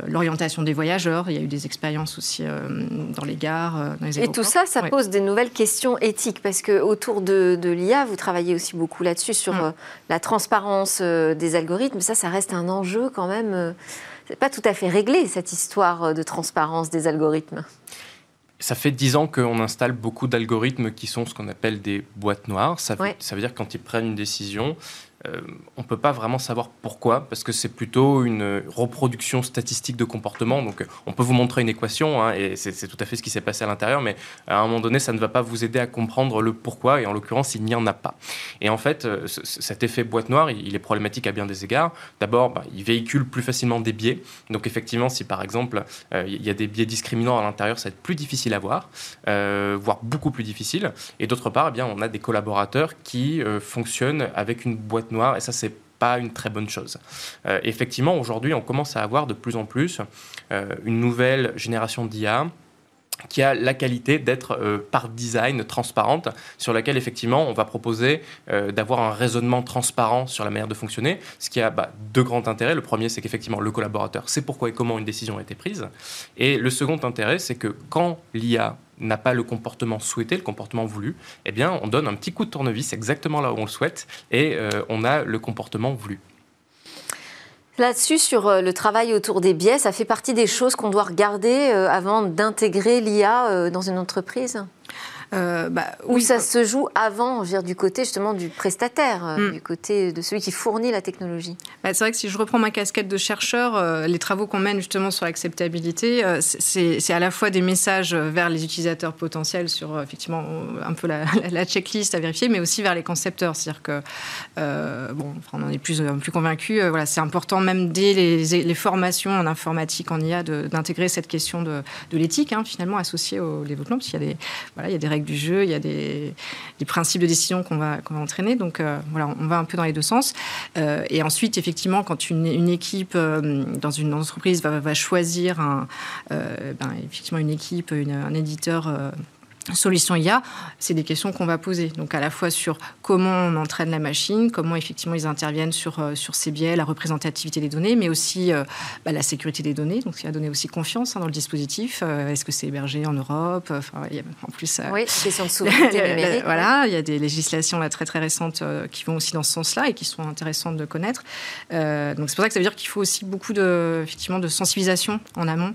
l'orientation des voyageurs. Il y a eu des expériences aussi dans les gares, euh, dans les Et tout ça, ça pose des nouvelles questions éthiques, parce que autour de, l'IA, vous travaillez aussi beaucoup là-dessus, sur mm. euh, la transparence euh, des algorithmes. Ça, ça reste un enjeu quand même. C'est pas tout à fait réglé, cette histoire de transparence des algorithmes. Ça fait dix ans qu'on installe beaucoup d'algorithmes qui sont ce qu'on appelle des boîtes noires. Ça, ça veut dire que quand ils prennent une décision, euh, on ne peut pas vraiment savoir pourquoi, parce que c'est plutôt une reproduction statistique de comportement. Donc, euh, on peut vous montrer une équation, hein, et c'est tout à fait ce qui s'est passé à l'intérieur, mais à un moment donné, ça ne va pas vous aider à comprendre le pourquoi, et en l'occurrence, il n'y en a pas. Et en fait, euh, cet effet boîte noire, il est problématique à bien des égards. D'abord, bah, il véhicule plus facilement des biais. Donc, effectivement, si par exemple, il y a des biais discriminants à l'intérieur, ça va être plus difficile à voir, voire beaucoup plus difficile. Et d'autre part, eh bien, on a des collaborateurs qui fonctionnent avec une boîte et ça, c'est pas une très bonne chose. Euh, effectivement, aujourd'hui, on commence à avoir de plus en plus euh, une nouvelle génération d'IA qui a la qualité d'être euh, par design transparente, sur laquelle effectivement on va proposer d'avoir un raisonnement transparent sur la manière de fonctionner, ce qui a bah, deux grands intérêts. Le premier, c'est qu'effectivement le collaborateur sait pourquoi et comment une décision a été prise. Et le second intérêt, c'est que quand l'IA n'a pas le comportement souhaité, le comportement voulu, eh bien, on donne un petit coup de tournevis exactement là où on le souhaite et euh, on a le comportement voulu. Là-dessus, sur euh, le travail autour des biais, ça fait partie des choses qu'on doit regarder euh, avant d'intégrer l'IA dans une entreprise? Euh, bah, Où ça se joue avant, je du côté justement du prestataire, euh, mm. du côté de celui qui fournit la technologie. Bah, c'est vrai que si je reprends ma casquette de chercheur, euh, les travaux qu'on mène justement sur l'acceptabilité, c'est à la fois des messages vers les utilisateurs potentiels sur effectivement un peu la, checklist à vérifier, mais aussi vers les concepteurs. C'est-à-dire que, bon, on en est plus, plus convaincus, voilà, c'est important même dès les, formations en informatique, en IA, d'intégrer cette question de, de l'éthique, hein, finalement, associée au développement, parce qu'il y a des, voilà, il y a des règles du jeu, il y a des, principes de décision qu'on va, entraîner. Donc euh, voilà, on va un peu dans les deux sens. Euh, et ensuite, effectivement, quand une, équipe euh, dans une entreprise va, choisir ben, effectivement une équipe, un éditeur solution IA, c'est des questions qu'on va poser. Donc à la fois sur comment on entraîne la machine, comment effectivement ils interviennent sur, euh, sur ces biais, la représentativité des données, mais aussi euh, bah, la sécurité des données. Donc il a donné aussi confiance hein, dans le dispositif. Euh, est-ce que c'est hébergé en Europe? Enfin, il y a, En plus, oui, question de souveraineté numérique. voilà, il y a des législations là, très très récentes qui vont aussi dans ce sens-là et qui sont intéressantes de connaître. donc c'est pour ça que ça veut dire qu'il faut aussi beaucoup de, effectivement, de sensibilisation en amont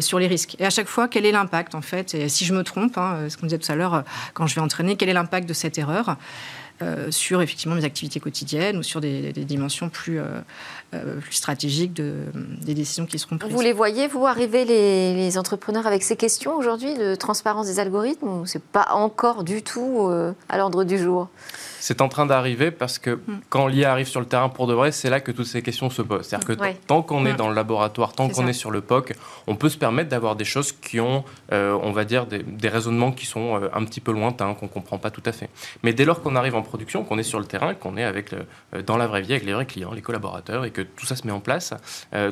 sur les risques. Et à chaque fois, quel est l'impact en fait? Et si je me trompe, hein, ce qu'on disait tout à l'heure, euh, quand je vais entraîner, quel est l'impact de cette erreur? Euh, sur effectivement mes activités quotidiennes ou sur des, dimensions plus, euh, plus stratégiques de, des décisions qui seront prises. Vous les voyez, vous, arriver les, entrepreneurs avec ces questions aujourd'hui de transparence des algorithmes ou c'est pas encore du tout à l'ordre du jour? C'est en train d'arriver parce que mm. quand l'IA arrive sur le terrain pour de vrai, c'est là que toutes ces questions se posent. C'est-à-dire que tant qu'on est mm. dans le laboratoire, tant qu'on est sur le POC, on peut se permettre d'avoir des choses qui ont, euh, on va dire, des, raisonnements qui sont euh, un petit peu lointains, qu'on ne comprend pas tout à fait. Mais dès lors qu'on arrive en production, qu'on est sur le terrain, qu'on est avec le, euh, dans la vraie vie avec les vrais clients, les collaborateurs, et que tout ça se met en place,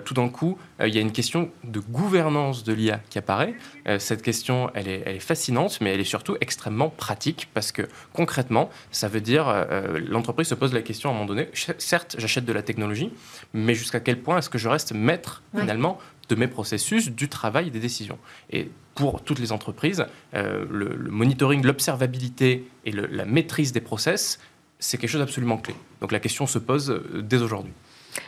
tout d'un coup, il y a une question de gouvernance de l'IA qui apparaît. cette question, elle est, elle est fascinante, mais elle est surtout extrêmement pratique parce que concrètement, ça veut dire euh, euh, l'entreprise se pose la question à un moment donné, certes, j'achète de la technologie, mais jusqu'à quel point est-ce que je reste maître, finalement, de mes processus, du travail, des décisions. Et pour toutes les entreprises, euh, le, monitoring, l'observabilité et la maîtrise des process, c'est quelque chose d'absolument clé. Donc la question se pose dès aujourd'hui.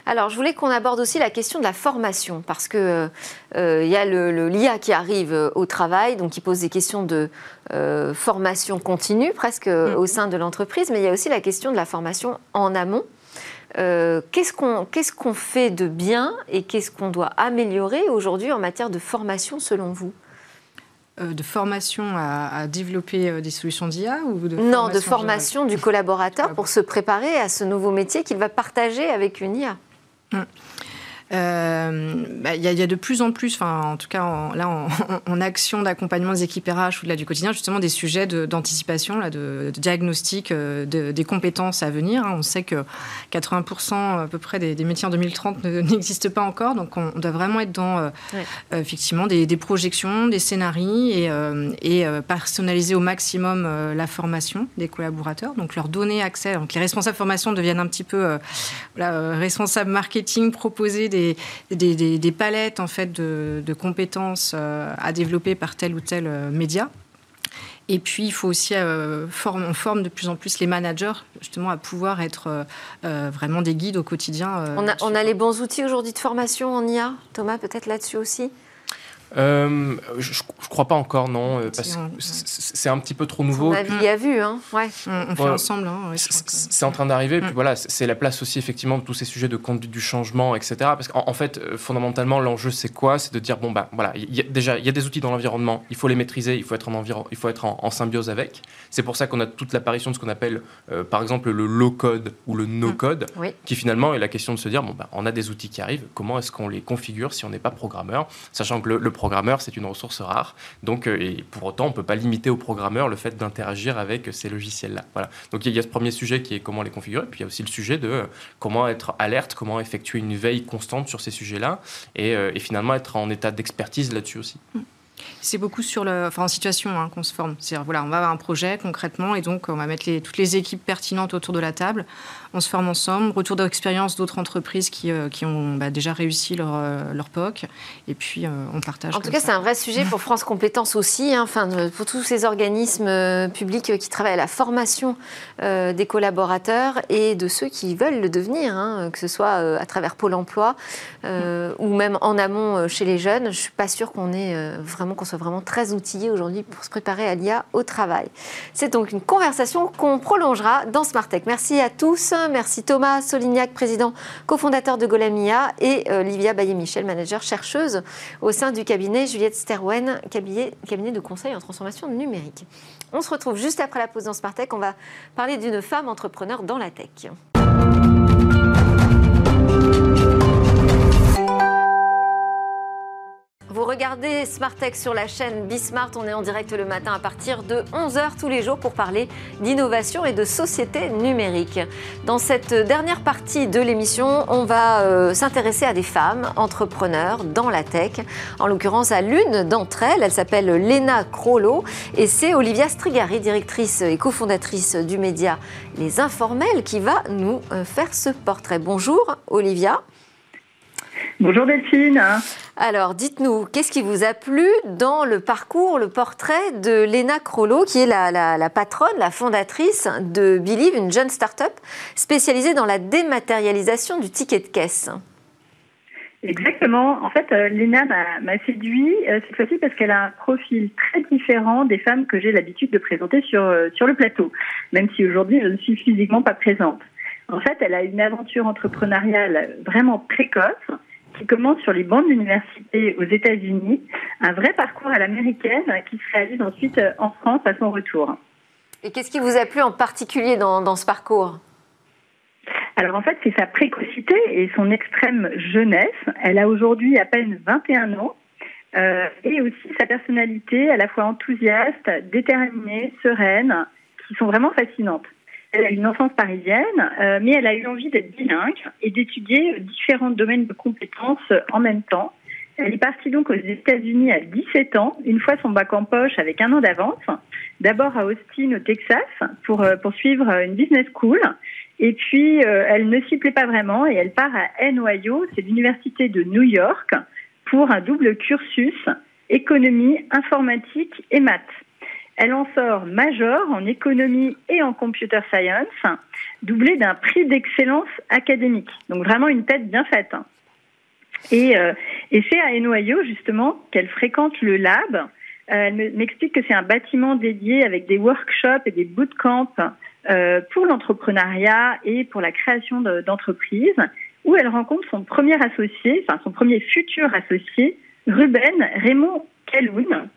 Alors, je voulais qu'on aborde aussi la question de la formation, parce que euh, il y a le, l'IA qui arrive euh, au travail, donc qui pose des questions de euh, formation continue, presque mm. au sein de l'entreprise, mais il y a aussi la question de la formation en amont. qu'est-ce qu'on qu'est-ce qu'on fait de bien et qu'est-ce qu'on doit améliorer aujourd'hui en matière de formation, selon vous? De formation à, développer des solutions d'IA ou de Non, de formation du collaborateur pour se préparer à ce nouveau métier qu'il va partager avec une IA. Mm. Euh, bah, il y, a de plus en plus, en tout cas, en, là, en, *laughs* action d'accompagnement des équipes RH ou de du quotidien, justement des sujets d'anticipation, de, de, diagnostic euh, des compétences à venir. Hein. On sait que 80% à peu près des, métiers en 2030 *laughs* n'existent pas encore, donc on, doit vraiment être dans euh, effectivement des, projections, des scénarios et, et personnaliser au maximum la formation des collaborateurs, donc leur donner accès. Donc les responsables formation deviennent un petit peu responsables marketing, proposer des des, palettes en fait de, compétences euh, à développer par tel ou tel euh, média. Et puis, il faut aussi euh, forme, on forme de plus en plus les managers, justement, à pouvoir être vraiment des guides au quotidien. on, a, on, a, les bons outils aujourd'hui de formation en IA, Thomas, peut-être là-dessus aussi? Euh, je, ne crois pas encore, non, parce que c'est un petit peu trop nouveau. On a vu, hein, ouais. On, fait ensemble. Hein, c'est en train d'arriver, puis mm. voilà, c'est la place aussi effectivement de tous ces sujets de conduite du changement, etc. Parce qu'en fait, euh, fondamentalement, l'enjeu c'est quoi? C'est de dire bon bah voilà, y a, déjà il y a des outils dans l'environnement, il faut les maîtriser, il faut être en environ, il faut être en, symbiose avec. C'est pour ça qu'on a toute l'apparition de ce qu'on appelle, par exemple, le low code ou le no mm. code, qui finalement est la question de se dire bon bah on a des outils qui arrivent, comment est-ce qu'on les configure si on n'est pas programmeur, sachant que le, le programmeur, c'est une ressource rare. Donc, euh, et pour autant, on ne peut pas limiter au programmeur le fait d'interagir avec ces logiciels-là. Voilà. Donc, il y a ce premier sujet qui est comment les configurer. Puis, il y a aussi le sujet de comment être alerte, comment effectuer une veille constante sur ces sujets-là et, euh, finalement être en état d'expertise là-dessus aussi. C'est beaucoup sur le, enfin, en situation hein, qu'on se forme. C'est-à-dire, voilà, on va avoir un projet concrètement et donc on va mettre les, toutes les équipes pertinentes autour de la table. On se forme ensemble. Retour d'expérience d'autres entreprises qui, euh, qui ont bah, déjà réussi leur, euh, leur POC. Et puis euh, on partage. En tout cas, c'est un vrai sujet pour France Compétences aussi. Hein, pour tous ces organismes publics qui travaillent à la formation des collaborateurs et de ceux qui veulent le devenir, hein, que ce soit à travers Pôle emploi ou même en amont chez les jeunes. Je ne suis pas sûre qu'on ait vraiment qu'on soit vraiment très outillé aujourd'hui pour se préparer à l'IA au travail. C'est donc une conversation qu'on prolongera dans Smartech. Merci à tous. Merci Thomas Solignac, président cofondateur de Golamia, et euh, Livia Baillet-Michel, manager chercheuse au sein du cabinet Juliette Sterwen, cabinet, cabinet de conseil en transformation numérique. On se retrouve juste après la pause dans Smartech. On va parler d'une femme entrepreneur dans la tech. Regardez regardez Smart Tech sur la chaîne Bismart. On est en direct le matin à partir de 11h tous les jours pour parler d'innovation et de société numérique. Dans cette dernière partie de l'émission, on va euh, s'intéresser à des femmes entrepreneurs dans la tech. En l'occurrence, à l'une d'entre elles. Elle s'appelle Lena Crollo et c'est Olivia Strigari, directrice et cofondatrice du média Les Informels, qui va nous euh, faire ce portrait. Bonjour Olivia. Bonjour Delphine. Alors, dites-nous, qu'est-ce qui vous a plu dans le parcours, le portrait de Lena Crollo, qui est la, patronne, la fondatrice de Believe, une jeune start-up spécialisée dans la dématérialisation du ticket de caisse? Exactement. En fait, euh, Lena m'a séduit euh, cette fois-ci parce qu'elle a un profil très différent des femmes que j'ai l'habitude de présenter sur, euh, sur le plateau, même si aujourd'hui je ne suis physiquement pas présente. En fait, elle a une aventure entrepreneuriale vraiment précoce qui commence sur les bancs de l'université aux États-Unis, un vrai parcours à l'américaine qui se réalise ensuite euh, en France à son retour. Et qu'est-ce qui vous a plu en particulier dans, ce parcours? Alors en fait, c'est sa précocité et son extrême jeunesse. Elle a aujourd'hui à peine 21 ans euh, et aussi sa personnalité à la fois enthousiaste, déterminée, sereine, qui sont vraiment fascinantes. Elle a une enfance parisienne, euh, mais elle a eu envie d'être bilingue et d'étudier différents domaines de compétences en même temps. Elle est partie donc aux États-Unis à 17 ans, une fois son bac en poche avec un an d'avance. D'abord à Austin, au Texas, pour euh, poursuivre une business school. Et puis, euh, elle ne s'y plaît pas vraiment et elle part à NYU, c'est l'université de New York, pour un double cursus économie, informatique et maths. Elle en sort major en économie et en computer science, doublé d'un prix d'excellence académique. Donc vraiment une tête bien faite. Et, euh, et c'est à NYU justement qu'elle fréquente le lab. Euh, elle m'explique que c'est un bâtiment dédié avec des workshops et des bootcamps euh, pour l'entrepreneuriat et pour la création d'entreprises, où elle rencontre son premier associé, enfin son premier futur associé, Ruben Raymond Calhoun,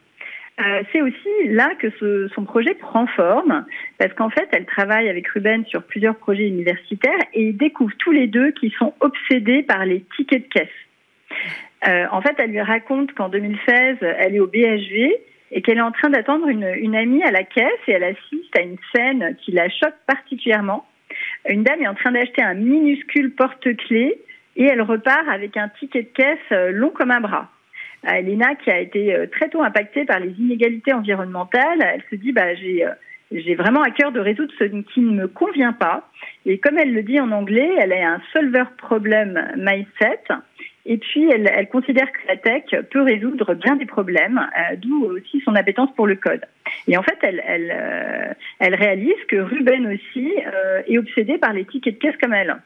euh, c'est aussi là que son projet prend forme, parce qu'en fait, elle travaille avec Ruben sur plusieurs projets universitaires et ils découvrent tous les deux qu'ils sont obsédés par les tickets de caisse. Euh, en fait, elle lui raconte qu'en 2016, elle est au BHV et qu'elle est en train d'attendre une, une amie à la caisse et elle assiste à une scène qui la choque particulièrement. Une dame est en train d'acheter un minuscule porte-clés et elle repart avec un ticket de caisse euh, long comme un bras. Elena, qui a été euh, très tôt impactée par les inégalités environnementales, elle se dit bah, j'ai, euh, j'ai vraiment à cœur de résoudre ce qui ne me convient pas. Et comme elle le dit en anglais, elle a un solver problem mindset. Et puis, elle, elle, considère que la tech peut résoudre bien des problèmes, euh, d'où aussi son appétence pour le code. Et en fait, elle, elle, elle réalise que Ruben aussi est obsédé par les tickets de caisse comme elle.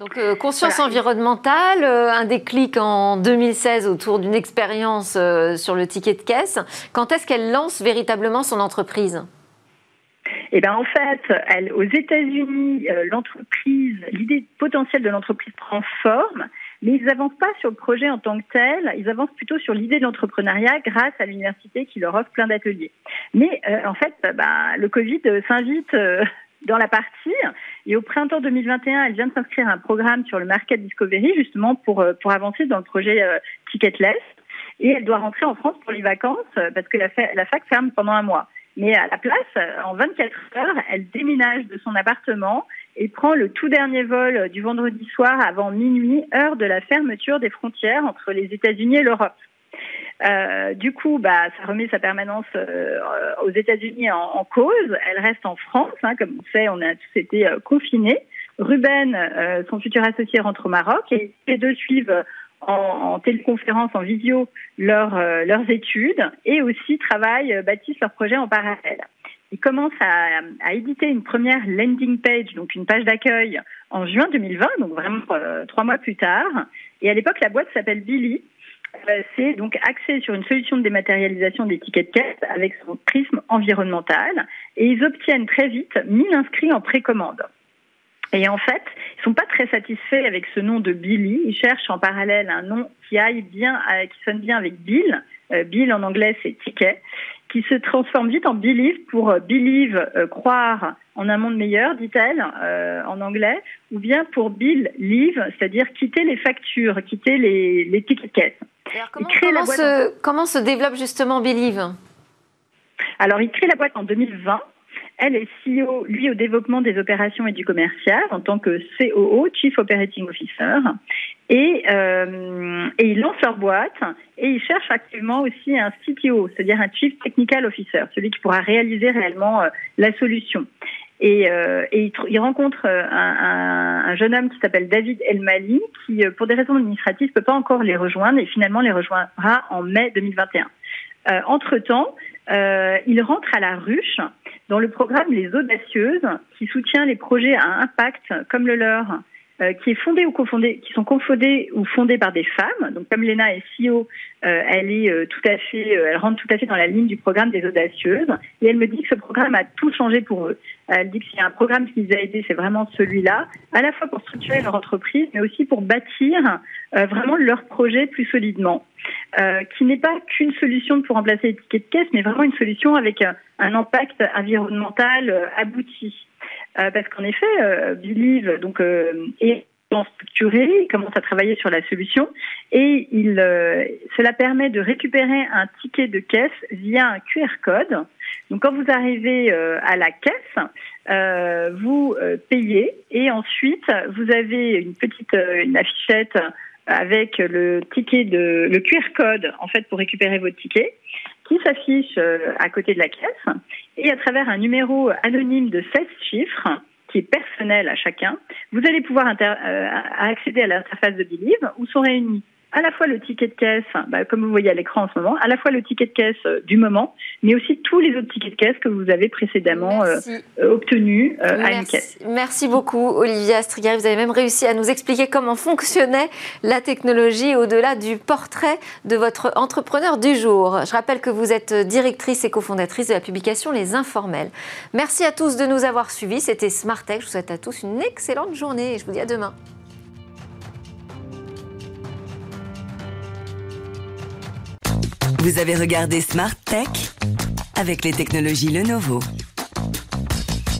Donc euh, conscience environnementale, euh, un déclic en 2016 autour d'une expérience euh, sur le ticket de caisse. Quand est-ce qu'elle lance véritablement son entreprise? Eh bien, en fait, elle, aux États-Unis, l'entreprise, l'idée potentielle de l'entreprise prend forme, mais ils n'avancent pas sur le projet en tant que tel. Ils avancent plutôt sur l'idée de l'entrepreneuriat grâce à l'université qui leur offre plein d'ateliers. Mais en fait, bah, le Covid s'invite dans la partie. Et au printemps 2021, elle vient de s'inscrire à un programme sur le Market Discovery, justement pour, euh, pour avancer dans le projet euh, Ticketless. Et elle doit rentrer en France pour les vacances euh, parce que la, la fac ferme pendant un mois. Mais à la place, en 24 heures, elle déménage de son appartement et prend le tout dernier vol du vendredi soir avant minuit, heure de la fermeture des frontières entre les États-Unis et l'Europe. Euh, du coup, bah, ça remet sa permanence euh, aux États-Unis en, cause. Elle reste en France. Hein, comme on sait, on a tous été euh, confinés. Ruben, son futur associé, rentre au Maroc et les deux suivent en, téléconférence, en visio, leurs études et aussi travaillent, bâtissent leurs projets en parallèle. Ils commencent à, à, éditer une première landing page, donc une page d'accueil, en juin 2020, donc vraiment trois mois plus tard. Et à l'époque, la boîte s'appelle Billy c'est donc axé sur une solution de dématérialisation des tickets de caisse avec son prisme environnemental et ils obtiennent très vite 1000 inscrits en précommande. Et en fait, ils sont pas très satisfaits avec ce nom de Billy. Ils cherchent en parallèle un nom qui aille bien, euh, qui sonne bien avec Bill. Euh, Bill en anglais c'est ticket, qui se transforme vite en Believe pour Believe, croire en un monde meilleur, dit-elle en anglais, ou bien pour Bill Leave, c'est-à-dire quitter les factures, quitter les, les tickets de caisse. Comment, comment, se, comment se développe justement Believe Alors, il crée la boîte en 2020. Elle est CEO, lui, au développement des opérations et du commercial en tant que COO, Chief Operating Officer. Et, euh, et ils lancent leur boîte et ils cherchent actuellement aussi un CTO, c'est-à-dire un Chief Technical Officer, celui qui pourra réaliser réellement euh, la solution. Et, euh, et il, rencontre un, un, un, jeune homme qui s'appelle David Elmali, qui, pour des raisons administratives, ne peut pas encore les rejoindre et finalement les rejoindra en mai 2021. Euh, entre-temps, euh, il rentre à la ruche dans le programme Les Audacieuses, qui soutient les projets à impact comme le leur, euh, qui est fondé ou qui sont confondés ou fondés par des femmes. Donc comme Léna est CEO, euh, elle est euh, tout à fait, elle rentre tout à fait dans la ligne du programme des audacieuses. Et elle me dit que ce programme a tout changé pour eux. Elle dit que s'il y a un programme qui les a aidés, c'est vraiment celui-là, à la fois pour structurer leur entreprise, mais aussi pour bâtir vraiment leur projet plus solidement. qui n'est pas qu'une solution pour remplacer les tickets de caisse, mais vraiment une solution avec un impact environnemental abouti. Euh, parce qu'en effet, euh, Believe donc euh, est structuré, il commence à travailler sur la solution et il, cela permet de récupérer un ticket de caisse via un QR code. Donc quand vous arrivez à la caisse, vous payez et ensuite vous avez une petite une affichette avec le ticket de le QR code en fait pour récupérer votre ticket qui s'affiche euh, à côté de la caisse et à travers un numéro anonyme de 16 chiffres qui est personnel à chacun, vous allez pouvoir euh, accéder à l'interface de Believe où sont réunis à la fois le ticket de caisse, bah, comme vous voyez à l'écran en ce moment, à la fois le ticket de caisse euh, du moment, mais aussi tous les autres tickets de caisse que vous avez précédemment euh, euh, obtenus à une caisse. Merci beaucoup, Olivier Astrigari. Vous avez même réussi à nous expliquer comment fonctionnait la technologie au-delà du portrait de votre entrepreneur du jour. Je rappelle que vous êtes directrice et cofondatrice de la publication Les Informels. Merci à tous de nous avoir suivis. C'était Smart Tech. Je vous souhaite à tous une excellente journée et je vous dis à demain. Vous avez regardé Smart Tech avec les technologies Lenovo.